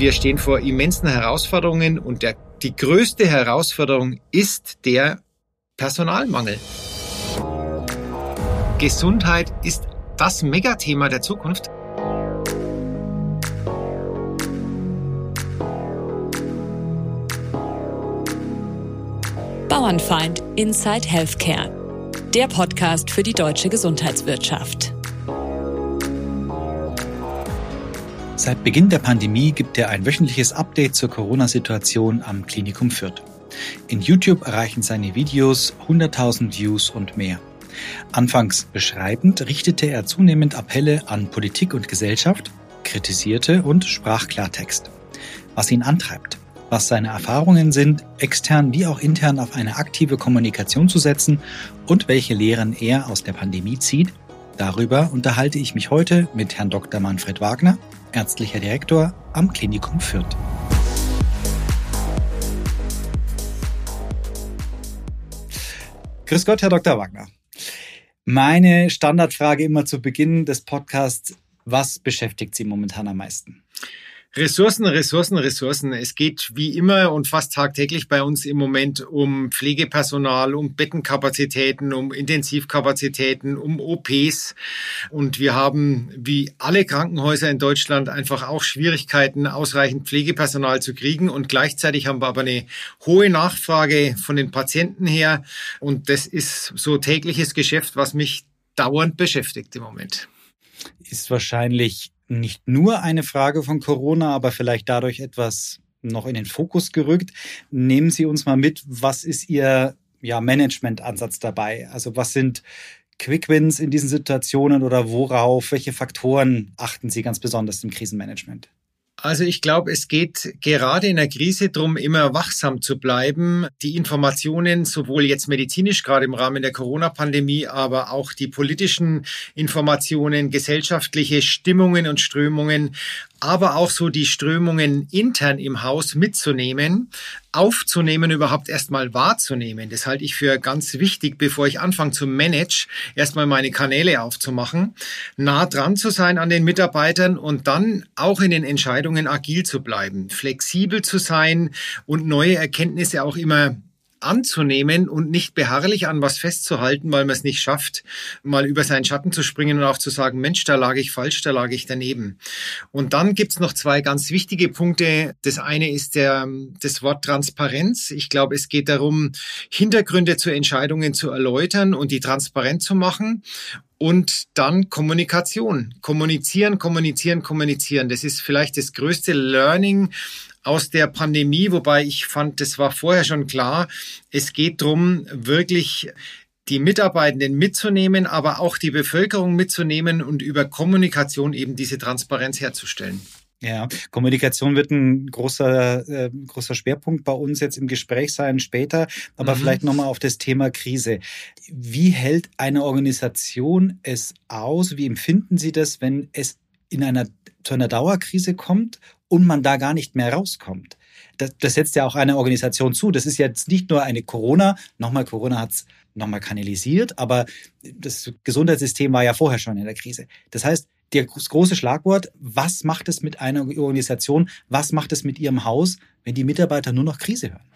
Wir stehen vor immensen Herausforderungen und der, die größte Herausforderung ist der Personalmangel. Gesundheit ist das Megathema der Zukunft. Bauernfeind Inside Healthcare. Der Podcast für die deutsche Gesundheitswirtschaft. Seit Beginn der Pandemie gibt er ein wöchentliches Update zur Corona-Situation am Klinikum Fürth. In YouTube erreichen seine Videos 100.000 Views und mehr. Anfangs beschreibend richtete er zunehmend Appelle an Politik und Gesellschaft, kritisierte und sprach Klartext. Was ihn antreibt, was seine Erfahrungen sind, extern wie auch intern auf eine aktive Kommunikation zu setzen und welche Lehren er aus der Pandemie zieht, darüber unterhalte ich mich heute mit Herrn Dr. Manfred Wagner, ärztlicher Direktor am Klinikum Fürth. Grüß Gott, Herr Dr. Wagner. Meine Standardfrage immer zu Beginn des Podcasts, was beschäftigt Sie momentan am meisten? Ressourcen, Ressourcen, Ressourcen. Es geht wie immer und fast tagtäglich bei uns im Moment um Pflegepersonal, um Bettenkapazitäten, um Intensivkapazitäten, um OPs. Und wir haben wie alle Krankenhäuser in Deutschland einfach auch Schwierigkeiten, ausreichend Pflegepersonal zu kriegen. Und gleichzeitig haben wir aber eine hohe Nachfrage von den Patienten her. Und das ist so tägliches Geschäft, was mich dauernd beschäftigt im Moment. Ist wahrscheinlich nicht nur eine Frage von Corona, aber vielleicht dadurch etwas noch in den Fokus gerückt. Nehmen Sie uns mal mit, was ist Ihr ja, Management-Ansatz dabei? Also was sind Quick Wins in diesen Situationen oder worauf, welche Faktoren achten Sie ganz besonders im Krisenmanagement? Also ich glaube, es geht gerade in der Krise darum, immer wachsam zu bleiben, die Informationen sowohl jetzt medizinisch, gerade im Rahmen der Corona-Pandemie, aber auch die politischen Informationen, gesellschaftliche Stimmungen und Strömungen aber auch so die Strömungen intern im Haus mitzunehmen, aufzunehmen, überhaupt erstmal wahrzunehmen. Das halte ich für ganz wichtig, bevor ich anfange zu manage, erstmal meine Kanäle aufzumachen, nah dran zu sein an den Mitarbeitern und dann auch in den Entscheidungen agil zu bleiben, flexibel zu sein und neue Erkenntnisse auch immer anzunehmen und nicht beharrlich an was festzuhalten, weil man es nicht schafft, mal über seinen Schatten zu springen und auch zu sagen, Mensch, da lag ich falsch, da lag ich daneben. Und dann gibt's noch zwei ganz wichtige Punkte. Das eine ist der, das Wort Transparenz. Ich glaube, es geht darum, Hintergründe zu Entscheidungen zu erläutern und die transparent zu machen. Und dann Kommunikation. Kommunizieren, kommunizieren, kommunizieren. Das ist vielleicht das größte Learning, aus der Pandemie, wobei ich fand, das war vorher schon klar. Es geht darum, wirklich die Mitarbeitenden mitzunehmen, aber auch die Bevölkerung mitzunehmen und über Kommunikation eben diese Transparenz herzustellen. Ja, Kommunikation wird ein großer, äh, großer Schwerpunkt bei uns jetzt im Gespräch sein später. Aber mhm. vielleicht nochmal auf das Thema Krise. Wie hält eine Organisation es aus? Wie empfinden Sie das, wenn es in einer, zu einer Dauerkrise kommt und man da gar nicht mehr rauskommt. Das, das setzt ja auch eine Organisation zu. Das ist jetzt nicht nur eine Corona, nochmal Corona hat's nochmal kanalisiert, aber das Gesundheitssystem war ja vorher schon in der Krise. Das heißt, das große Schlagwort, was macht es mit einer Organisation, was macht es mit ihrem Haus, wenn die Mitarbeiter nur noch Krise hören?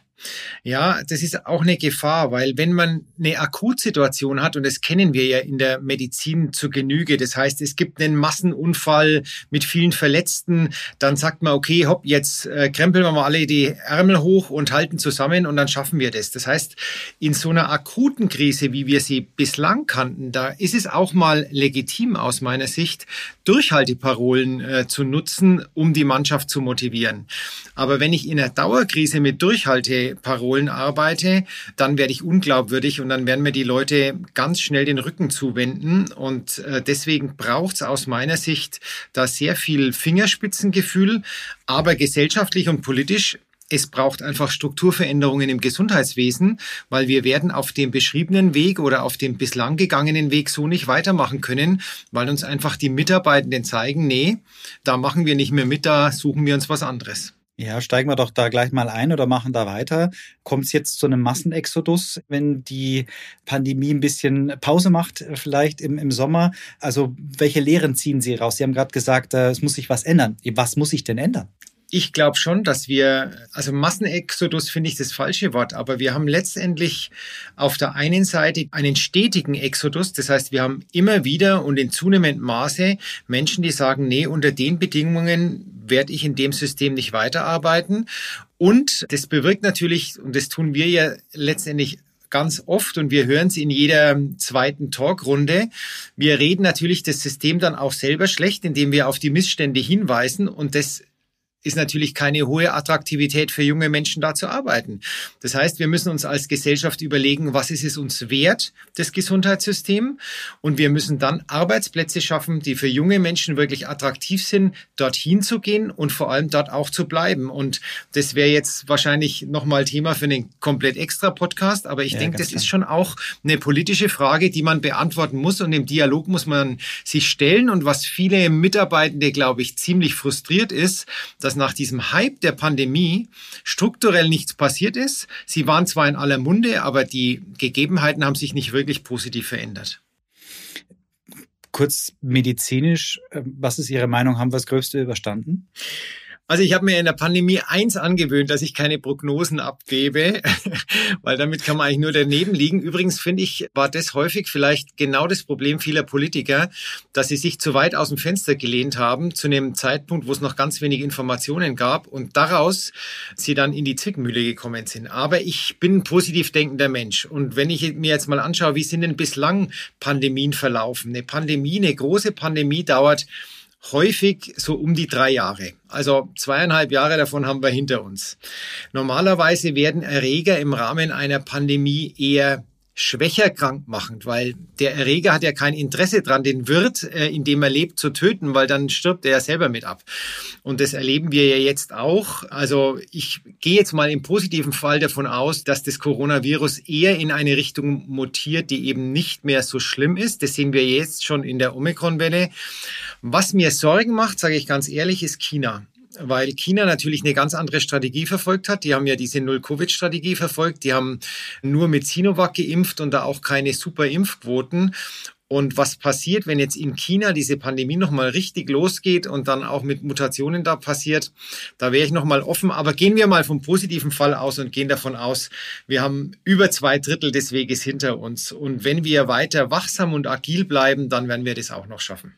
Ja, das ist auch eine Gefahr, weil wenn man eine Akutsituation hat, und das kennen wir ja in der Medizin zu Genüge, das heißt, es gibt einen Massenunfall mit vielen Verletzten, dann sagt man, okay, hopp, jetzt äh, krempeln wir mal alle die Ärmel hoch und halten zusammen und dann schaffen wir das. Das heißt, in so einer akuten Krise, wie wir sie bislang kannten, da ist es auch mal legitim aus meiner Sicht, Durchhalteparolen äh, zu nutzen, um die Mannschaft zu motivieren. Aber wenn ich in einer Dauerkrise mit Durchhalte Parolen arbeite, dann werde ich unglaubwürdig und dann werden mir die Leute ganz schnell den Rücken zuwenden. Und äh, deswegen braucht es aus meiner Sicht da sehr viel Fingerspitzengefühl, aber gesellschaftlich und politisch es braucht einfach Strukturveränderungen im Gesundheitswesen, weil wir werden auf dem beschriebenen Weg oder auf dem bislang gegangenen Weg so nicht weitermachen können, weil uns einfach die Mitarbeitenden zeigen, nee, da machen wir nicht mehr mit, da suchen wir uns was anderes. Ja, steigen wir doch da gleich mal ein oder machen da weiter. Kommt es jetzt zu einem Massenexodus, wenn die Pandemie ein bisschen Pause macht, äh, vielleicht im, im Sommer? Also welche Lehren ziehen Sie raus? Sie haben gerade gesagt, äh, es muss sich was ändern. Was muss sich denn ändern? Ich glaube schon, dass wir, also Massenexodus finde ich das falsche Wort, aber wir haben letztendlich auf der einen Seite einen stetigen Exodus. Das heißt, wir haben immer wieder und in zunehmendem Maße Menschen, die sagen, nee, unter den Bedingungen werde ich in dem System nicht weiterarbeiten. Und das bewirkt natürlich, und das tun wir ja letztendlich ganz oft und wir hören es in jeder zweiten Talkrunde. Wir reden natürlich das System dann auch selber schlecht, indem wir auf die Missstände hinweisen und das ist natürlich keine hohe Attraktivität für junge Menschen da zu arbeiten. Das heißt, wir müssen uns als Gesellschaft überlegen, was ist es uns wert, das Gesundheitssystem? Und wir müssen dann Arbeitsplätze schaffen, die für junge Menschen wirklich attraktiv sind, dorthin zu gehen und vor allem dort auch zu bleiben. Und das wäre jetzt wahrscheinlich nochmal Thema für einen komplett extra Podcast. Aber ich ja, denke, das klar. ist schon auch eine politische Frage, die man beantworten muss. Und im Dialog muss man sich stellen. Und was viele Mitarbeitende, glaube ich, ziemlich frustriert ist, dass dass nach diesem Hype der Pandemie strukturell nichts passiert ist. Sie waren zwar in aller Munde, aber die Gegebenheiten haben sich nicht wirklich positiv verändert. Kurz medizinisch, äh, was ist Ihre Meinung? Haben wir das Größte überstanden? Also ich habe mir in der Pandemie eins angewöhnt, dass ich keine Prognosen abgebe, weil damit kann man eigentlich nur daneben liegen. Übrigens finde ich, war das häufig vielleicht genau das Problem vieler Politiker, dass sie sich zu weit aus dem Fenster gelehnt haben zu einem Zeitpunkt, wo es noch ganz wenig Informationen gab und daraus sie dann in die Zwickmühle gekommen sind. Aber ich bin ein positiv denkender Mensch und wenn ich mir jetzt mal anschaue, wie sind denn bislang Pandemien verlaufen? Eine Pandemie, eine große Pandemie dauert häufig so um die drei Jahre. Also zweieinhalb Jahre davon haben wir hinter uns. Normalerweise werden Erreger im Rahmen einer Pandemie eher schwächer krankmachend, weil der Erreger hat ja kein Interesse dran, den Wirt, äh, in dem er lebt, zu töten, weil dann stirbt er ja selber mit ab. Und das erleben wir ja jetzt auch. Also ich gehe jetzt mal im positiven Fall davon aus, dass das Coronavirus eher in eine Richtung mutiert, die eben nicht mehr so schlimm ist. Das sehen wir jetzt schon in der Omikron-Welle. Was mir Sorgen macht, sage ich ganz ehrlich, ist China weil China natürlich eine ganz andere Strategie verfolgt hat. Die haben ja diese Null-Covid-Strategie verfolgt. Die haben nur mit Sinovac geimpft und da auch keine super Impfquoten. Und was passiert, wenn jetzt in China diese Pandemie nochmal richtig losgeht und dann auch mit Mutationen da passiert? Da wäre ich nochmal offen. Aber gehen wir mal vom positiven Fall aus und gehen davon aus, wir haben über zwei Drittel des Weges hinter uns. Und wenn wir weiter wachsam und agil bleiben, dann werden wir das auch noch schaffen.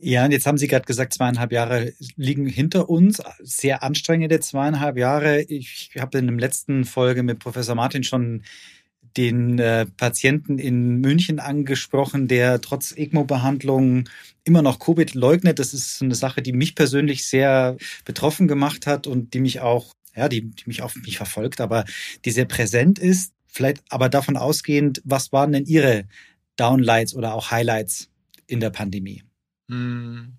Ja, und jetzt haben Sie gerade gesagt, zweieinhalb Jahre liegen hinter uns. Sehr anstrengende zweieinhalb Jahre. Ich habe in der letzten Folge mit Professor Martin schon den äh, Patienten in München angesprochen, der trotz ECMO-Behandlung immer noch Covid leugnet. Das ist eine Sache, die mich persönlich sehr betroffen gemacht hat und die mich auch, ja, die, die mich auch mich verfolgt, aber die sehr präsent ist. Vielleicht aber davon ausgehend, was waren denn Ihre Downlights oder auch Highlights in der Pandemie? 嗯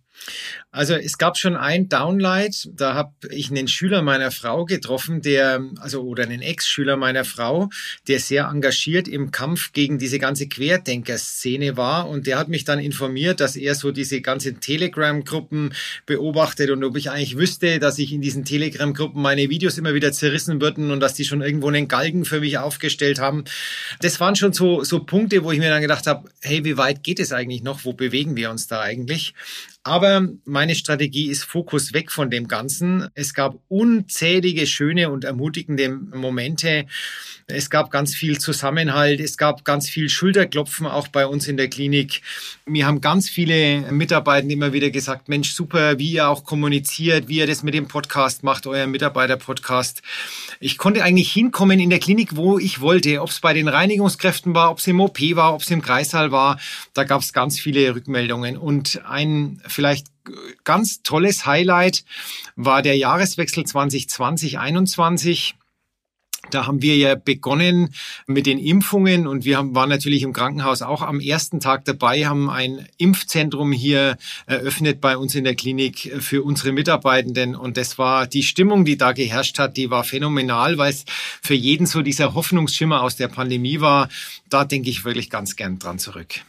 Also es gab schon ein Downlight, da habe ich einen Schüler meiner Frau getroffen, der, also oder einen Ex-Schüler meiner Frau, der sehr engagiert im Kampf gegen diese ganze Querdenker-Szene war und der hat mich dann informiert, dass er so diese ganzen Telegram-Gruppen beobachtet und ob ich eigentlich wüsste, dass ich in diesen Telegram-Gruppen meine Videos immer wieder zerrissen würden und dass die schon irgendwo einen Galgen für mich aufgestellt haben. Das waren schon so, so Punkte, wo ich mir dann gedacht habe, hey, wie weit geht es eigentlich noch? Wo bewegen wir uns da eigentlich? Aber meine Strategie ist Fokus weg von dem Ganzen. Es gab unzählige schöne und ermutigende Momente. Es gab ganz viel Zusammenhalt. Es gab ganz viel Schulterklopfen auch bei uns in der Klinik. Mir haben ganz viele Mitarbeiter immer wieder gesagt, Mensch, super, wie ihr auch kommuniziert, wie ihr das mit dem Podcast macht, euer Mitarbeiter-Podcast. Ich konnte eigentlich hinkommen in der Klinik, wo ich wollte, ob es bei den Reinigungskräften war, ob es im OP war, ob es im Kreissaal war. Da gab es ganz viele Rückmeldungen. Und ein vielleicht ganz tolles Highlight war der Jahreswechsel 2020-21. Da haben wir ja begonnen mit den Impfungen und wir haben, waren natürlich im Krankenhaus auch am ersten Tag dabei, haben ein Impfzentrum hier eröffnet bei uns in der Klinik für unsere Mitarbeitenden. Und das war die Stimmung, die da geherrscht hat, die war phänomenal, weil es für jeden so dieser Hoffnungsschimmer aus der Pandemie war. Da denke ich wirklich ganz gern dran zurück.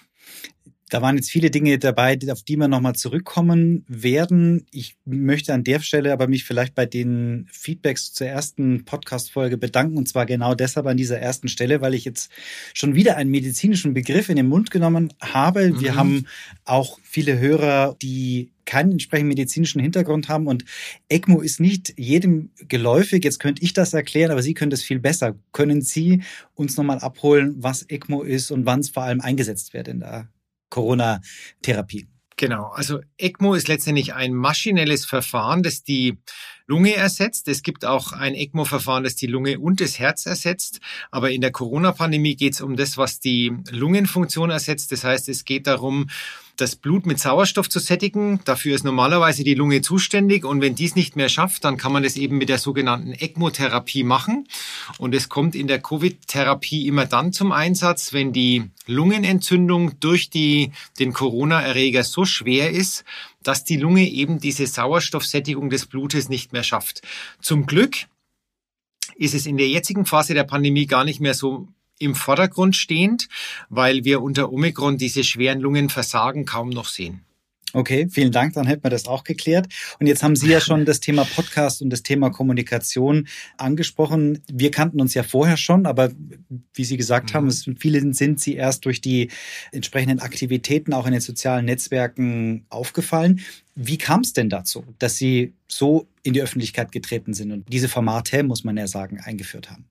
Da waren jetzt viele Dinge dabei, auf die wir nochmal zurückkommen werden. Ich möchte an der Stelle aber mich vielleicht bei den Feedbacks zur ersten Podcast-Folge bedanken. Und zwar genau deshalb an dieser ersten Stelle, weil ich jetzt schon wieder einen medizinischen Begriff in den Mund genommen habe. Wir mhm. haben auch viele Hörer, die keinen entsprechenden medizinischen Hintergrund haben und ECMO ist nicht jedem geläufig. Jetzt könnte ich das erklären, aber Sie können das viel besser. Können Sie uns nochmal abholen, was ECMO ist und wann es vor allem eingesetzt wird in der Corona-Therapie. Genau, also ECMO ist letztendlich ein maschinelles Verfahren, das die Lunge ersetzt. Es gibt auch ein ECMO-Verfahren, das die Lunge und das Herz ersetzt. Aber in der Corona-Pandemie geht es um das, was die Lungenfunktion ersetzt. Das heißt, es geht darum, das Blut mit Sauerstoff zu sättigen. Dafür ist normalerweise die Lunge zuständig und wenn dies nicht mehr schafft, dann kann man das eben mit der sogenannten ECMO-Therapie machen. Und es kommt in der Covid-Therapie immer dann zum Einsatz, wenn die Lungenentzündung durch die, den Corona-Erreger so schwer ist, dass die Lunge eben diese Sauerstoffsättigung des Blutes nicht mehr schafft. Zum Glück ist es in der jetzigen Phase der Pandemie gar nicht mehr so im Vordergrund stehend, weil wir unter Omikron diese schweren Lungenversagen kaum noch sehen. Okay, vielen Dank, dann hätten wir das auch geklärt. Und jetzt haben Sie ja schon das Thema Podcast und das Thema Kommunikation angesprochen. Wir kannten uns ja vorher schon, aber wie Sie gesagt mhm. haben, es, vielen sind Sie erst durch die entsprechenden Aktivitäten auch in den sozialen Netzwerken aufgefallen. Wie kam es denn dazu, dass Sie so in die Öffentlichkeit getreten sind und diese Formate, muss man ja sagen, eingeführt haben?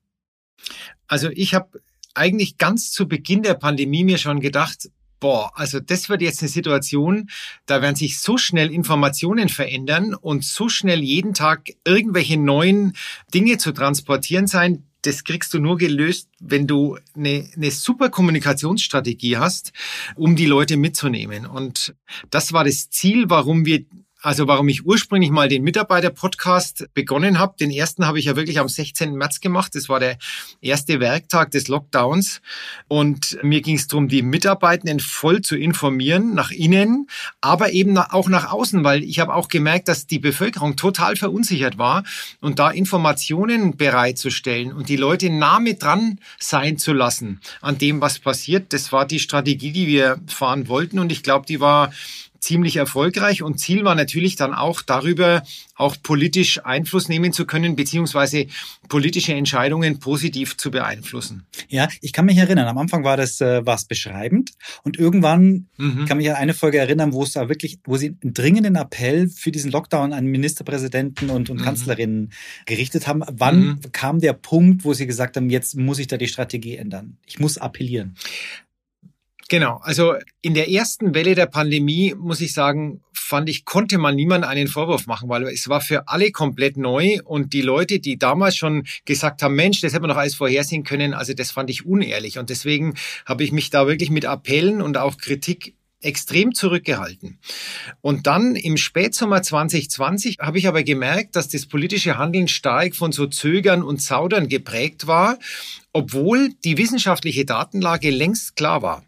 Also ich habe eigentlich ganz zu Beginn der Pandemie mir schon gedacht, boah, also das wird jetzt eine Situation, da werden sich so schnell Informationen verändern und so schnell jeden Tag irgendwelche neuen Dinge zu transportieren sein. Das kriegst du nur gelöst, wenn du eine, eine super Kommunikationsstrategie hast, um die Leute mitzunehmen. Und das war das Ziel, warum wir also warum ich ursprünglich mal den Mitarbeiter-Podcast begonnen habe. Den ersten habe ich ja wirklich am 16. März gemacht. Das war der erste Werktag des Lockdowns. Und mir ging es darum, die Mitarbeitenden voll zu informieren, nach innen, aber eben auch nach außen, weil ich habe auch gemerkt, dass die Bevölkerung total verunsichert war. Und da Informationen bereitzustellen und die Leute nah mit dran sein zu lassen an dem, was passiert, das war die Strategie, die wir fahren wollten. Und ich glaube, die war ziemlich erfolgreich und Ziel war natürlich dann auch darüber, auch politisch Einfluss nehmen zu können, beziehungsweise politische Entscheidungen positiv zu beeinflussen. Ja, ich kann mich erinnern, am Anfang war das äh, was beschreibend und irgendwann mhm. kann mich an eine Folge erinnern, wo es da wirklich, wo sie einen dringenden Appell für diesen Lockdown an Ministerpräsidenten und, und mhm. Kanzlerinnen gerichtet haben. Wann mhm. kam der Punkt, wo sie gesagt haben, jetzt muss ich da die Strategie ändern? Ich muss appellieren. Genau, also in der ersten Welle der Pandemie, muss ich sagen, fand ich, konnte man niemand einen Vorwurf machen, weil es war für alle komplett neu und die Leute, die damals schon gesagt haben, Mensch, das hätte man doch alles vorhersehen können, also das fand ich unehrlich. Und deswegen habe ich mich da wirklich mit Appellen und auch Kritik extrem zurückgehalten. Und dann im Spätsommer 2020 habe ich aber gemerkt, dass das politische Handeln stark von so Zögern und Zaudern geprägt war, obwohl die wissenschaftliche Datenlage längst klar war.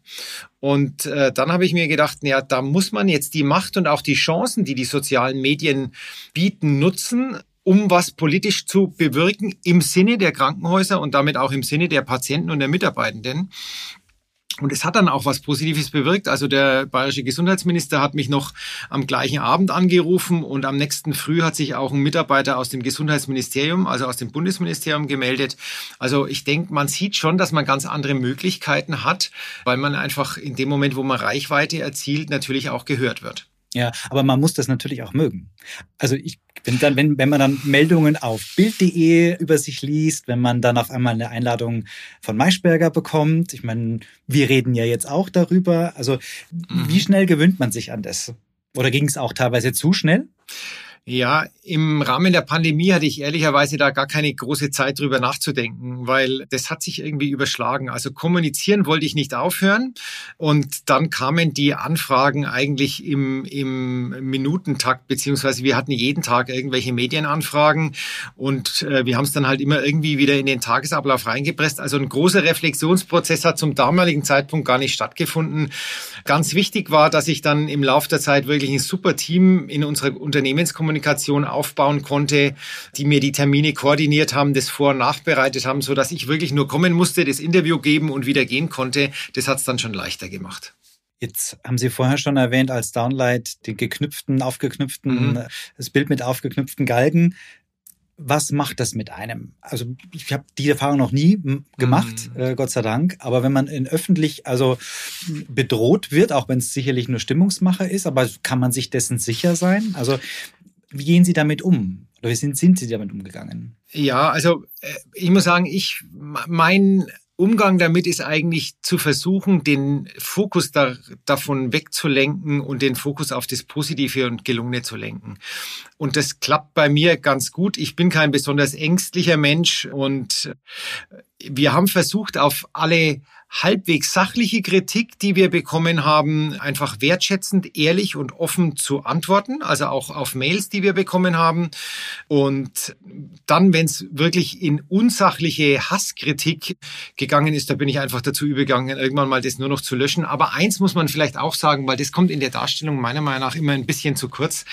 Und äh, dann habe ich mir gedacht, ja, da muss man jetzt die Macht und auch die Chancen, die die sozialen Medien bieten, nutzen, um was politisch zu bewirken im Sinne der Krankenhäuser und damit auch im Sinne der Patienten und der Mitarbeitenden. Und es hat dann auch was Positives bewirkt. Also der bayerische Gesundheitsminister hat mich noch am gleichen Abend angerufen und am nächsten Früh hat sich auch ein Mitarbeiter aus dem Gesundheitsministerium, also aus dem Bundesministerium gemeldet. Also ich denke, man sieht schon, dass man ganz andere Möglichkeiten hat, weil man einfach in dem Moment, wo man Reichweite erzielt, natürlich auch gehört wird. Ja, aber man muss das natürlich auch mögen. Also ich wenn dann, wenn, wenn man dann Meldungen auf Bild.de über sich liest, wenn man dann auf einmal eine Einladung von Maischberger bekommt, ich meine, wir reden ja jetzt auch darüber. Also mhm. wie schnell gewöhnt man sich an das? Oder ging es auch teilweise zu schnell? Ja, im Rahmen der Pandemie hatte ich ehrlicherweise da gar keine große Zeit drüber nachzudenken, weil das hat sich irgendwie überschlagen. Also kommunizieren wollte ich nicht aufhören und dann kamen die Anfragen eigentlich im, im Minutentakt, beziehungsweise wir hatten jeden Tag irgendwelche Medienanfragen und äh, wir haben es dann halt immer irgendwie wieder in den Tagesablauf reingepresst. Also ein großer Reflexionsprozess hat zum damaligen Zeitpunkt gar nicht stattgefunden. Ganz wichtig war, dass ich dann im Laufe der Zeit wirklich ein super Team in unserer Unternehmenskommunikation Kommunikation aufbauen konnte, die mir die Termine koordiniert haben, das vor- und nachbereitet haben, so dass ich wirklich nur kommen musste, das Interview geben und wieder gehen konnte. Das hat es dann schon leichter gemacht. Jetzt haben Sie vorher schon erwähnt als Downlight den geknüpften, aufgeknüpften, mhm. das Bild mit aufgeknüpften Galgen. Was macht das mit einem? Also ich habe die Erfahrung noch nie gemacht, mhm. äh, Gott sei Dank. Aber wenn man in öffentlich also bedroht wird, auch wenn es sicherlich nur Stimmungsmacher ist, aber kann man sich dessen sicher sein? Also wie gehen Sie damit um? Oder wie sind, sind Sie damit umgegangen? Ja, also äh, ich muss sagen, ich mein Umgang damit ist eigentlich zu versuchen, den Fokus da, davon wegzulenken und den Fokus auf das Positive und Gelungene zu lenken. Und das klappt bei mir ganz gut. Ich bin kein besonders ängstlicher Mensch und wir haben versucht, auf alle halbwegs sachliche Kritik, die wir bekommen haben, einfach wertschätzend, ehrlich und offen zu antworten, also auch auf Mails, die wir bekommen haben. Und dann, wenn es wirklich in unsachliche Hasskritik gegangen ist, da bin ich einfach dazu übergegangen, irgendwann mal das nur noch zu löschen. Aber eins muss man vielleicht auch sagen, weil das kommt in der Darstellung meiner Meinung nach immer ein bisschen zu kurz.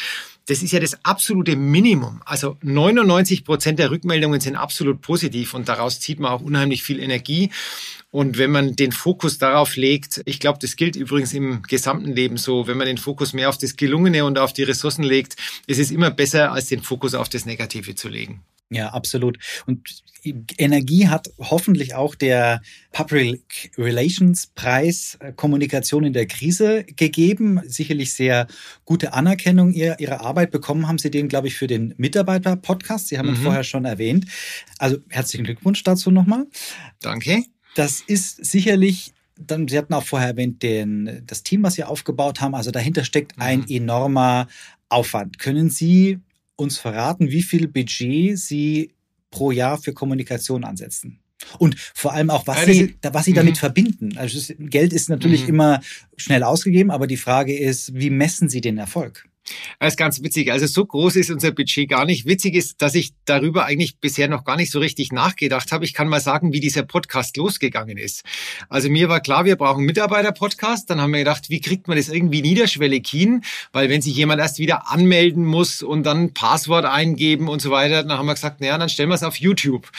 Das ist ja das absolute Minimum. Also 99 Prozent der Rückmeldungen sind absolut positiv und daraus zieht man auch unheimlich viel Energie. Und wenn man den Fokus darauf legt, ich glaube, das gilt übrigens im gesamten Leben so, wenn man den Fokus mehr auf das Gelungene und auf die Ressourcen legt, ist es immer besser, als den Fokus auf das Negative zu legen. Ja, absolut. Und Energie hat hoffentlich auch der Public Relations Preis äh, Kommunikation in der Krise gegeben. Sicherlich sehr gute Anerkennung ihrer, ihrer Arbeit bekommen haben Sie den, glaube ich, für den Mitarbeiter-Podcast. Sie haben mhm. ihn vorher schon erwähnt. Also herzlichen Glückwunsch dazu nochmal. Danke. Das ist sicherlich dann, Sie hatten auch vorher erwähnt, den, das Team, was Sie aufgebaut haben. Also dahinter steckt mhm. ein enormer Aufwand. Können Sie uns verraten, wie viel Budget Sie pro Jahr für Kommunikation ansetzen? Und vor allem auch, was, ja, sie, was sie damit mhm. verbinden. Also Geld ist natürlich mhm. immer schnell ausgegeben, aber die Frage ist, wie messen Sie den Erfolg? Das ist ganz witzig. Also so groß ist unser Budget gar nicht. Witzig ist, dass ich darüber eigentlich bisher noch gar nicht so richtig nachgedacht habe. Ich kann mal sagen, wie dieser Podcast losgegangen ist. Also mir war klar, wir brauchen Mitarbeiter-Podcast. Dann haben wir gedacht, wie kriegt man das irgendwie niederschwellig hin? Weil wenn sich jemand erst wieder anmelden muss und dann Passwort eingeben und so weiter, dann haben wir gesagt, naja, dann stellen wir es auf YouTube.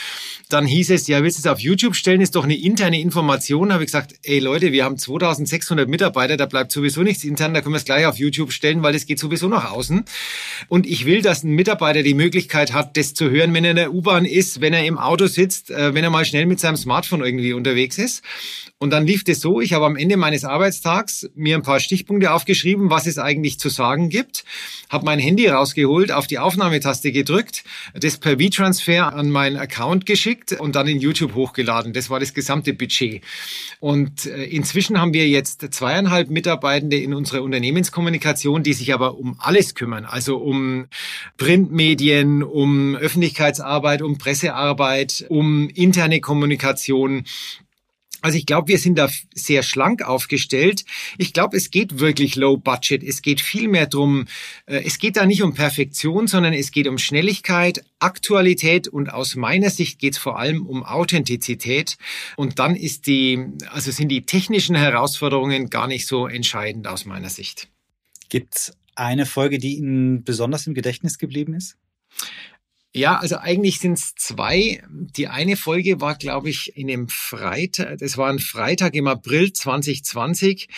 Dann hieß es, ja, willst du es auf YouTube stellen? Ist doch eine interne Information. Da habe ich gesagt, ey Leute, wir haben 2600 Mitarbeiter, da bleibt sowieso nichts intern, da können wir es gleich auf YouTube stellen, weil es geht sowieso nach außen. Und ich will, dass ein Mitarbeiter die Möglichkeit hat, das zu hören, wenn er in der U-Bahn ist, wenn er im Auto sitzt, äh, wenn er mal schnell mit seinem Smartphone irgendwie unterwegs ist. Und dann lief das so, ich habe am Ende meines Arbeitstags mir ein paar Stichpunkte aufgeschrieben, was es eigentlich zu sagen gibt, habe mein Handy rausgeholt, auf die Aufnahmetaste gedrückt, das per V-Transfer an meinen Account geschickt und dann in YouTube hochgeladen. Das war das gesamte Budget. Und äh, inzwischen haben wir jetzt zweieinhalb Mitarbeitende in unserer Unternehmenskommunikation, die sich aber um alles kümmern, also um Printmedien, um Öffentlichkeitsarbeit, um Pressearbeit, um interne Kommunikation. Also ich glaube, wir sind da sehr schlank aufgestellt. Ich glaube, es geht wirklich low budget. Es geht viel mehr drum. Äh, es geht da nicht um Perfektion, sondern es geht um Schnelligkeit, Aktualität und aus meiner Sicht geht es vor allem um Authentizität. Und dann ist die, also sind die technischen Herausforderungen gar nicht so entscheidend aus meiner Sicht. Gibt's eine Folge, die Ihnen besonders im Gedächtnis geblieben ist? Ja, also eigentlich sind es zwei. Die eine Folge war, glaube ich, in dem Freitag, das war ein Freitag im April 2020.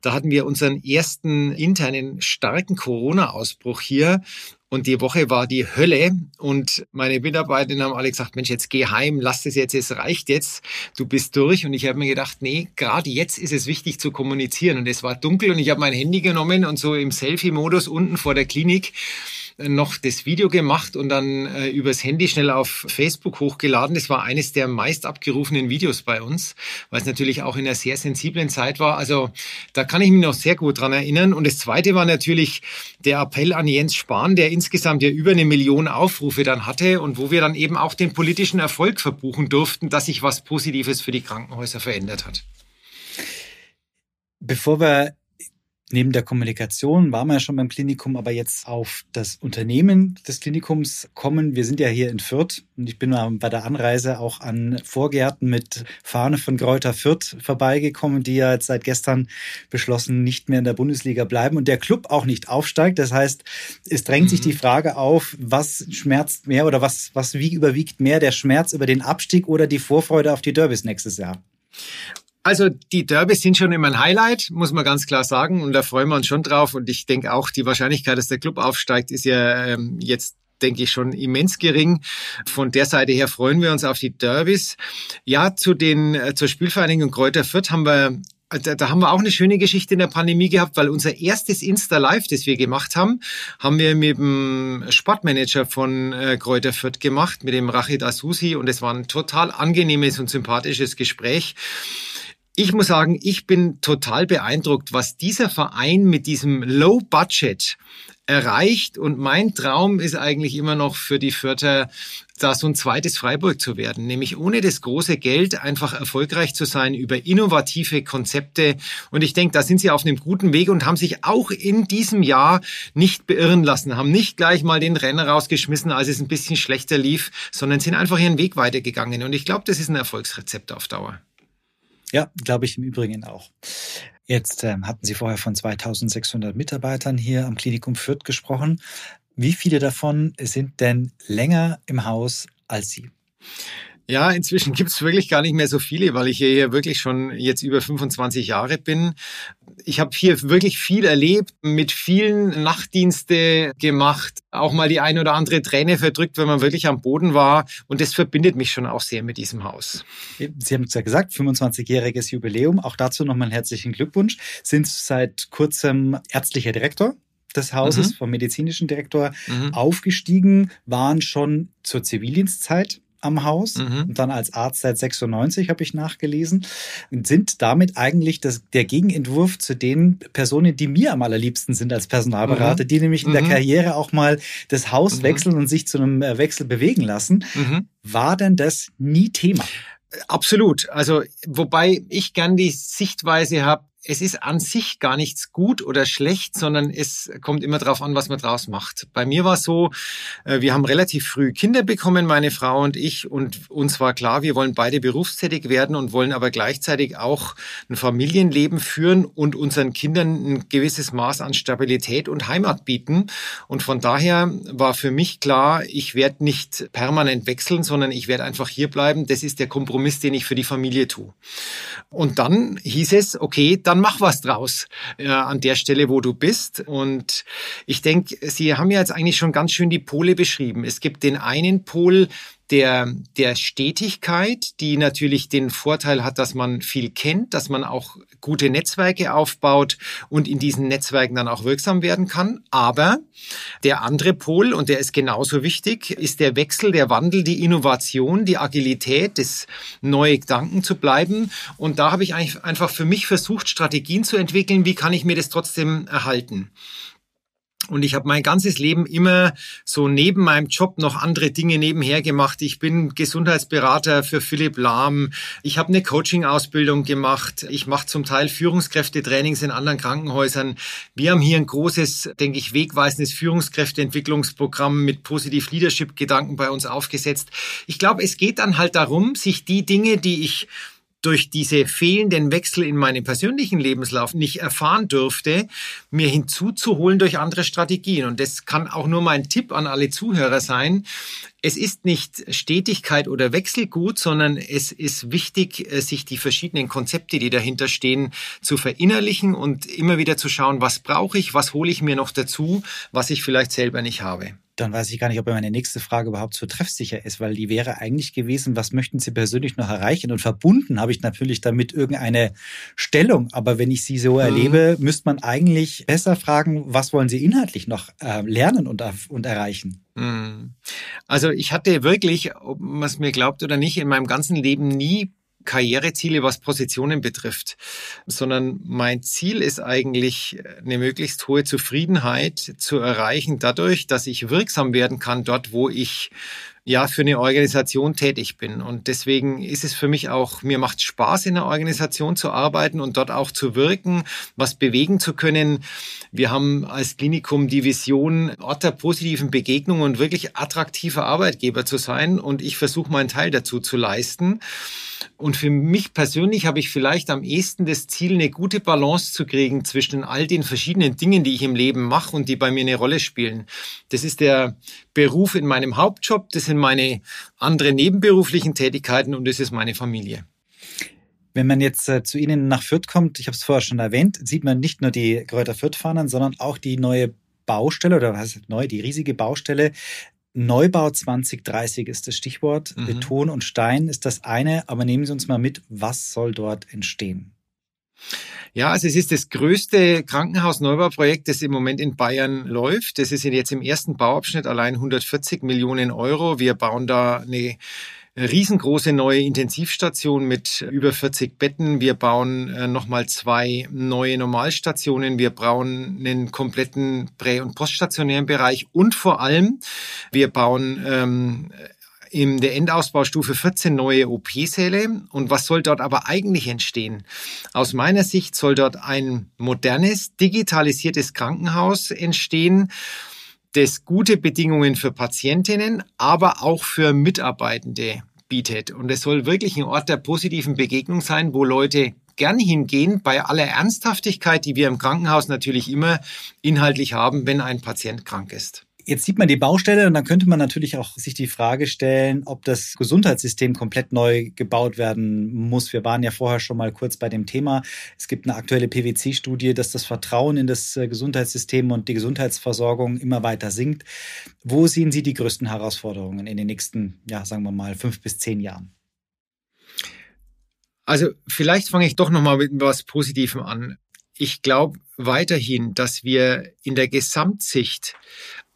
Da hatten wir unseren ersten internen starken Corona-Ausbruch hier. Und die Woche war die Hölle und meine Mitarbeiter haben alle gesagt, Mensch, jetzt geh heim, lass das jetzt, es reicht jetzt, du bist durch. Und ich habe mir gedacht, nee, gerade jetzt ist es wichtig zu kommunizieren. Und es war dunkel und ich habe mein Handy genommen und so im Selfie-Modus unten vor der Klinik noch das Video gemacht und dann äh, übers Handy schnell auf Facebook hochgeladen. Das war eines der meist abgerufenen Videos bei uns, weil es natürlich auch in einer sehr sensiblen Zeit war. Also da kann ich mich noch sehr gut dran erinnern. Und das zweite war natürlich der Appell an Jens Spahn, der insgesamt ja über eine Million Aufrufe dann hatte und wo wir dann eben auch den politischen Erfolg verbuchen durften, dass sich was Positives für die Krankenhäuser verändert hat. Bevor wir Neben der Kommunikation waren wir ja schon beim Klinikum, aber jetzt auf das Unternehmen des Klinikums kommen. Wir sind ja hier in Fürth und ich bin bei der Anreise auch an Vorgärten mit Fahne von Kräuter Fürth vorbeigekommen, die ja jetzt seit gestern beschlossen nicht mehr in der Bundesliga bleiben und der Club auch nicht aufsteigt. Das heißt, es drängt mhm. sich die Frage auf, was schmerzt mehr oder was, was wie überwiegt mehr der Schmerz über den Abstieg oder die Vorfreude auf die Derbys nächstes Jahr? Also die Derbys sind schon immer ein Highlight, muss man ganz klar sagen. Und da freuen wir uns schon drauf. Und ich denke auch, die Wahrscheinlichkeit, dass der Club aufsteigt, ist ja ähm, jetzt denke ich, schon immens gering. Von der Seite her freuen wir uns auf die Derbys. Ja, zu den, äh, zur Spielvereinigung Kräuter Fürth haben wir da, da haben wir auch eine schöne Geschichte in der Pandemie gehabt, weil unser erstes Insta-Live, das wir gemacht haben, haben wir mit dem Sportmanager von äh, Kräuter Fürth gemacht, mit dem Rachid Asusi und es war ein total angenehmes und sympathisches Gespräch. Ich muss sagen, ich bin total beeindruckt, was dieser Verein mit diesem Low Budget erreicht. Und mein Traum ist eigentlich immer noch für die Fürther, da so ein zweites Freiburg zu werden, nämlich ohne das große Geld einfach erfolgreich zu sein über innovative Konzepte. Und ich denke, da sind sie auf einem guten Weg und haben sich auch in diesem Jahr nicht beirren lassen, haben nicht gleich mal den Renner rausgeschmissen, als es ein bisschen schlechter lief, sondern sind einfach ihren Weg weitergegangen. Und ich glaube, das ist ein Erfolgsrezept auf Dauer. Ja, glaube ich im Übrigen auch. Jetzt ähm, hatten Sie vorher von 2600 Mitarbeitern hier am Klinikum Fürth gesprochen. Wie viele davon sind denn länger im Haus als Sie? Ja, inzwischen gibt's wirklich gar nicht mehr so viele, weil ich hier wirklich schon jetzt über 25 Jahre bin. Ich habe hier wirklich viel erlebt, mit vielen Nachtdienste gemacht, auch mal die eine oder andere Träne verdrückt, wenn man wirklich am Boden war. Und das verbindet mich schon auch sehr mit diesem Haus. Sie haben es ja gesagt, 25-jähriges Jubiläum. Auch dazu nochmal einen herzlichen Glückwunsch. Sind seit kurzem ärztlicher Direktor des Hauses, mhm. vom medizinischen Direktor, mhm. aufgestiegen, waren schon zur Zivildienstzeit am Haus mhm. und dann als Arzt seit 96 habe ich nachgelesen und sind damit eigentlich das, der Gegenentwurf zu den Personen, die mir am allerliebsten sind als Personalberater, mhm. die nämlich in der mhm. Karriere auch mal das Haus mhm. wechseln und sich zu einem äh, Wechsel bewegen lassen. Mhm. War denn das nie Thema? Absolut. Also wobei ich gern die Sichtweise habe, es ist an sich gar nichts gut oder schlecht, sondern es kommt immer darauf an, was man draus macht. Bei mir war es so, äh, wir haben relativ früh Kinder bekommen, meine Frau und ich, und uns war klar, wir wollen beide berufstätig werden und wollen aber gleichzeitig auch ein Familienleben führen und unseren Kindern ein gewisses Maß an Stabilität und Heimat bieten. Und von daher war für mich klar, ich werde nicht permanent wechseln, sondern ich werde einfach hier bleiben. Das ist der Kompromiss, den ich für die Familie tue. Und dann hieß es, okay, dann mach was draus äh, an der Stelle, wo du bist. Und ich denke, Sie haben ja jetzt eigentlich schon ganz schön die Pole beschrieben. Es gibt den einen Pol, der, der Stetigkeit, die natürlich den Vorteil hat, dass man viel kennt, dass man auch gute Netzwerke aufbaut und in diesen Netzwerken dann auch wirksam werden kann. Aber der andere Pol, und der ist genauso wichtig, ist der Wechsel, der Wandel, die Innovation, die Agilität, das neue Gedanken zu bleiben. Und da habe ich eigentlich einfach für mich versucht, Strategien zu entwickeln, wie kann ich mir das trotzdem erhalten. Und ich habe mein ganzes Leben immer so neben meinem Job noch andere Dinge nebenher gemacht. Ich bin Gesundheitsberater für Philipp Lahm. Ich habe eine Coaching-Ausbildung gemacht. Ich mache zum Teil Führungskräftetrainings in anderen Krankenhäusern. Wir haben hier ein großes, denke ich, wegweisendes Führungskräfteentwicklungsprogramm mit Positiv Leadership-Gedanken bei uns aufgesetzt. Ich glaube, es geht dann halt darum, sich die Dinge, die ich durch diese fehlenden Wechsel in meinem persönlichen Lebenslauf nicht erfahren dürfte, mir hinzuzuholen durch andere Strategien. Und das kann auch nur mein Tipp an alle Zuhörer sein. Es ist nicht Stetigkeit oder Wechselgut, sondern es ist wichtig, äh, sich die verschiedenen Konzepte, die dahinter stehen, zu verinnerlichen und immer wieder zu schauen, was brauche ich, was hole ich mir noch dazu, was ich vielleicht selber nicht habe dann weiß ich gar nicht, ob meine nächste Frage überhaupt so treffsicher ist, weil die wäre eigentlich gewesen, was möchten Sie persönlich noch erreichen? Und verbunden habe ich natürlich damit irgendeine Stellung. Aber wenn ich Sie so mhm. erlebe, müsste man eigentlich besser fragen, was wollen Sie inhaltlich noch äh, lernen und, und erreichen? Mhm. Also ich hatte wirklich, ob man es mir glaubt oder nicht, in meinem ganzen Leben nie Karriereziele, was Positionen betrifft, sondern mein Ziel ist eigentlich, eine möglichst hohe Zufriedenheit zu erreichen, dadurch, dass ich wirksam werden kann dort, wo ich ja für eine Organisation tätig bin. Und deswegen ist es für mich auch, mir macht Spaß, in einer Organisation zu arbeiten und dort auch zu wirken, was bewegen zu können. Wir haben als Klinikum die Vision, Ort der positiven Begegnung und wirklich attraktiver Arbeitgeber zu sein. Und ich versuche meinen Teil dazu zu leisten. Und für mich persönlich habe ich vielleicht am ehesten das Ziel, eine gute Balance zu kriegen zwischen all den verschiedenen Dingen, die ich im Leben mache und die bei mir eine Rolle spielen. Das ist der Beruf in meinem Hauptjob, das sind meine anderen nebenberuflichen Tätigkeiten und das ist meine Familie. Wenn man jetzt äh, zu Ihnen nach Fürth kommt, ich habe es vorher schon erwähnt, sieht man nicht nur die Kräuter Fürth-Fahnen, sondern auch die neue Baustelle oder was heißt neu, die riesige Baustelle. Neubau 2030 ist das Stichwort. Mhm. Beton und Stein ist das eine, aber nehmen Sie uns mal mit, was soll dort entstehen? Ja, also es ist das größte Krankenhausneubauprojekt, das im Moment in Bayern läuft. Das ist jetzt im ersten Bauabschnitt allein 140 Millionen Euro. Wir bauen da eine riesengroße neue Intensivstation mit über 40 Betten. Wir bauen äh, nochmal zwei neue Normalstationen. Wir bauen einen kompletten prä- und poststationären Bereich und vor allem wir bauen ähm, in der Endausbaustufe 14 neue OP-Säle. Und was soll dort aber eigentlich entstehen? Aus meiner Sicht soll dort ein modernes, digitalisiertes Krankenhaus entstehen, das gute Bedingungen für Patientinnen, aber auch für Mitarbeitende bietet. Und es soll wirklich ein Ort der positiven Begegnung sein, wo Leute gern hingehen, bei aller Ernsthaftigkeit, die wir im Krankenhaus natürlich immer inhaltlich haben, wenn ein Patient krank ist. Jetzt sieht man die Baustelle und dann könnte man natürlich auch sich die Frage stellen, ob das Gesundheitssystem komplett neu gebaut werden muss. Wir waren ja vorher schon mal kurz bei dem Thema. Es gibt eine aktuelle PwC-Studie, dass das Vertrauen in das äh, Gesundheitssystem und die Gesundheitsversorgung immer weiter sinkt. Wo sehen Sie die größten Herausforderungen in den nächsten, ja, sagen wir mal, fünf bis zehn Jahren? Also vielleicht fange ich doch noch mal mit was Positivem an. Ich glaube weiterhin, dass wir in der Gesamtsicht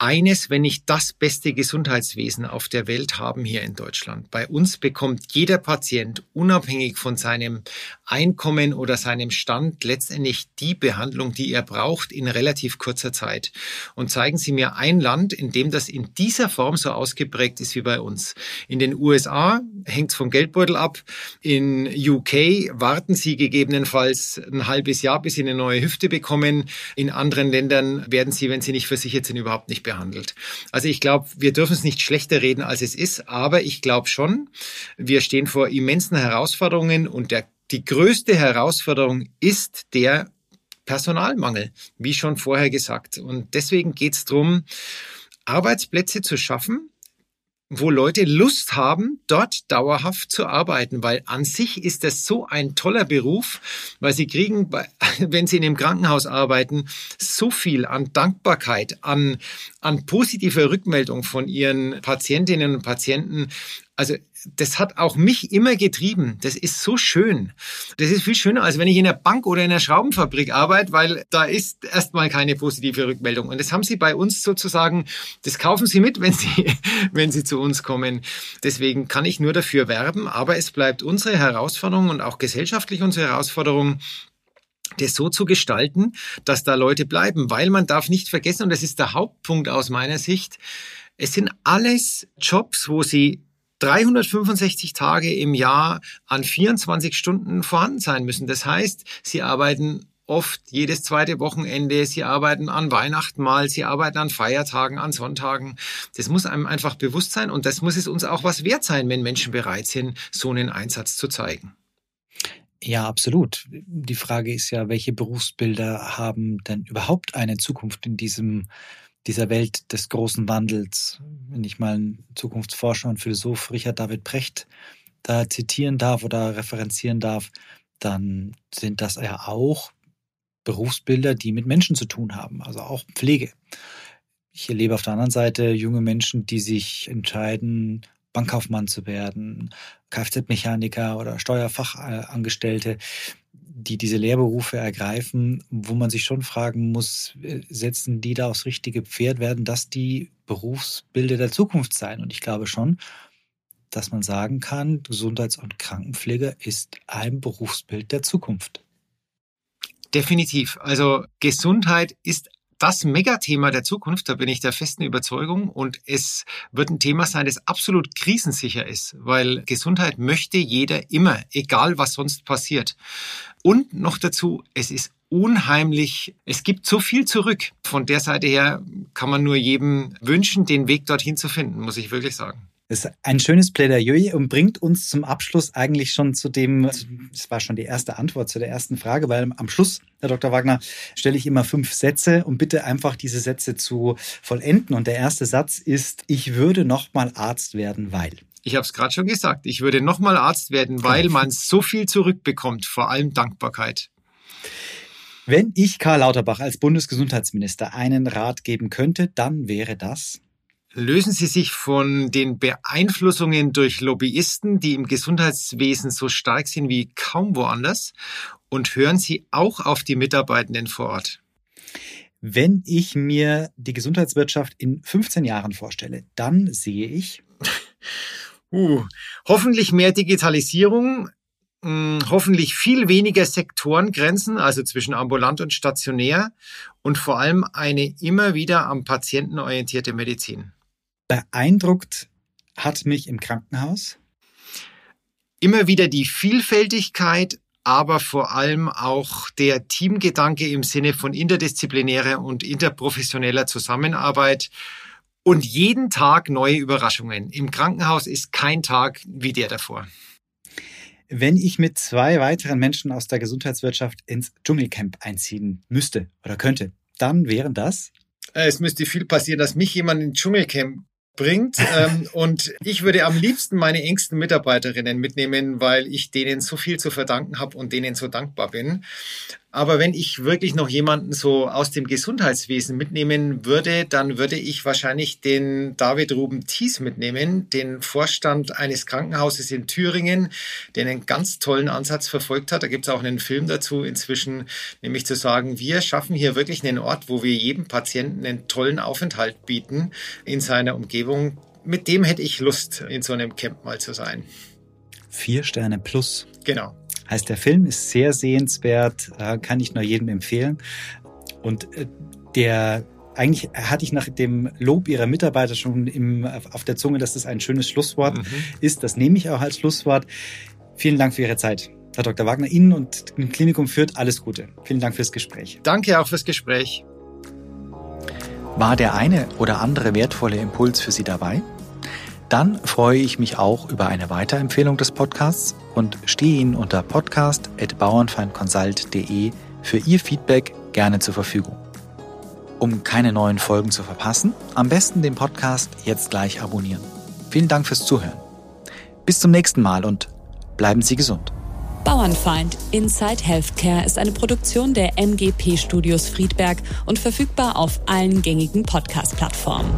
eines, wenn nicht das beste Gesundheitswesen auf der Welt haben hier in Deutschland. Bei uns bekommt jeder Patient unabhängig von seinem Einkommen oder seinem Stand letztendlich die Behandlung, die er braucht in relativ kurzer Zeit. Und zeigen Sie mir ein Land, in dem das in dieser Form so ausgeprägt ist wie bei uns. In den USA hängt es vom Geldbeutel ab. In UK warten Sie gegebenenfalls ein halbes Jahr, bis Sie eine neue Hüfte bekommen. In anderen Ländern werden Sie, wenn Sie nicht versichert sind, überhaupt nicht behandelt behandelt. Also ich glaube, wir dürfen es nicht schlechter reden, als es ist, aber ich glaube schon, wir stehen vor immensen Herausforderungen und der, die größte Herausforderung ist der Personalmangel, wie schon vorher gesagt. Und deswegen geht es darum, Arbeitsplätze zu schaffen, wo Leute Lust haben, dort dauerhaft zu arbeiten, weil an sich ist das so ein toller Beruf, weil sie kriegen, wenn sie in einem Krankenhaus arbeiten, so viel an Dankbarkeit, an, an positiver Rückmeldung von ihren Patientinnen und Patienten. Also das hat auch mich immer getrieben. Das ist so schön. Das ist viel schöner, als wenn ich in einer Bank oder in einer Schraubenfabrik arbeite, weil da ist erstmal keine positive Rückmeldung. Und das haben Sie bei uns sozusagen, das kaufen Sie mit, wenn Sie, wenn Sie zu uns kommen. Deswegen kann ich nur dafür werben, aber es bleibt unsere Herausforderung und auch gesellschaftlich unsere Herausforderung, das so zu gestalten, dass da Leute bleiben, weil man darf nicht vergessen, und das ist der Hauptpunkt aus meiner Sicht, es sind alles Jobs, wo sie 365 Tage im Jahr an 24 Stunden vorhanden sein müssen. Das heißt, sie arbeiten oft jedes zweite Wochenende, sie arbeiten an Weihnachten mal, sie arbeiten an Feiertagen, an Sonntagen. Das muss einem einfach bewusst sein und das muss es uns auch was wert sein, wenn Menschen bereit sind, so einen Einsatz zu zeigen. Ja, absolut. Die Frage ist ja, welche Berufsbilder haben denn überhaupt eine Zukunft in diesem dieser Welt des großen Wandels, wenn ich mal einen Zukunftsforscher und Philosoph Richard David Precht da zitieren darf oder referenzieren darf, dann sind das ja auch Berufsbilder, die mit Menschen zu tun haben, also auch Pflege. Ich erlebe auf der anderen Seite junge Menschen, die sich entscheiden, Bankkaufmann zu werden, Kfz-Mechaniker oder Steuerfachangestellte die diese Lehrberufe ergreifen, wo man sich schon fragen muss, äh, setzen die da aufs richtige Pferd, werden das die Berufsbilder der Zukunft sein? Und ich glaube schon, dass man sagen kann, Gesundheits- und Krankenpflege ist ein Berufsbild der Zukunft. Definitiv. Also Gesundheit ist das Megathema der Zukunft, da bin ich der festen Überzeugung. Und es wird ein Thema sein, das absolut krisensicher ist, weil Gesundheit möchte jeder immer, egal was sonst passiert. Und noch dazu, es ist unheimlich, es gibt so viel zurück. Von der Seite her kann man nur jedem wünschen, den Weg dorthin zu finden, muss ich wirklich sagen. Das ist ein schönes Plädoyer und bringt uns zum Abschluss eigentlich schon zu dem, das war schon die erste Antwort zu der ersten Frage, weil am Schluss, Herr Dr. Wagner, stelle ich immer fünf Sätze und bitte einfach diese Sätze zu vollenden. Und der erste Satz ist, ich würde noch mal Arzt werden, weil. Ich habe es gerade schon gesagt, ich würde nochmal Arzt werden, weil man so viel zurückbekommt, vor allem Dankbarkeit. Wenn ich Karl Lauterbach als Bundesgesundheitsminister einen Rat geben könnte, dann wäre das. Lösen Sie sich von den Beeinflussungen durch Lobbyisten, die im Gesundheitswesen so stark sind wie kaum woanders, und hören Sie auch auf die Mitarbeitenden vor Ort. Wenn ich mir die Gesundheitswirtschaft in 15 Jahren vorstelle, dann sehe ich. Uh, hoffentlich mehr Digitalisierung, hm, hoffentlich viel weniger Sektorengrenzen, also zwischen ambulant und stationär und vor allem eine immer wieder am Patienten orientierte Medizin. Beeindruckt hat mich im Krankenhaus immer wieder die Vielfältigkeit, aber vor allem auch der Teamgedanke im Sinne von interdisziplinärer und interprofessioneller Zusammenarbeit und jeden Tag neue Überraschungen. Im Krankenhaus ist kein Tag wie der davor. Wenn ich mit zwei weiteren Menschen aus der Gesundheitswirtschaft ins Dschungelcamp einziehen müsste oder könnte, dann wären das? Es müsste viel passieren, dass mich jemand ins Dschungelcamp bringt. ähm, und ich würde am liebsten meine engsten Mitarbeiterinnen mitnehmen, weil ich denen so viel zu verdanken habe und denen so dankbar bin. Aber wenn ich wirklich noch jemanden so aus dem Gesundheitswesen mitnehmen würde, dann würde ich wahrscheinlich den David Ruben Thies mitnehmen, den Vorstand eines Krankenhauses in Thüringen, der einen ganz tollen Ansatz verfolgt hat. Da gibt es auch einen Film dazu inzwischen, nämlich zu sagen, wir schaffen hier wirklich einen Ort, wo wir jedem Patienten einen tollen Aufenthalt bieten in seiner Umgebung. Mit dem hätte ich Lust, in so einem Camp mal zu sein. Vier Sterne plus. Genau. Heißt, der Film ist sehr sehenswert, äh, kann ich nur jedem empfehlen. Und äh, der eigentlich hatte ich nach dem Lob ihrer Mitarbeiter schon im, auf der Zunge, dass das ein schönes Schlusswort mhm. ist. Das nehme ich auch als Schlusswort. Vielen Dank für Ihre Zeit. Herr Dr. Wagner, Ihnen und dem Klinikum führt alles Gute. Vielen Dank fürs Gespräch. Danke auch fürs Gespräch. War der eine oder andere wertvolle Impuls für Sie dabei? Dann freue ich mich auch über eine Weiterempfehlung des Podcasts und stehe Ihnen unter podcast.bauernfeindconsult.de für Ihr Feedback gerne zur Verfügung. Um keine neuen Folgen zu verpassen, am besten den Podcast jetzt gleich abonnieren. Vielen Dank fürs Zuhören. Bis zum nächsten Mal und bleiben Sie gesund. Bauernfeind Inside Healthcare ist eine Produktion der MGP Studios Friedberg und verfügbar auf allen gängigen Podcast-Plattformen.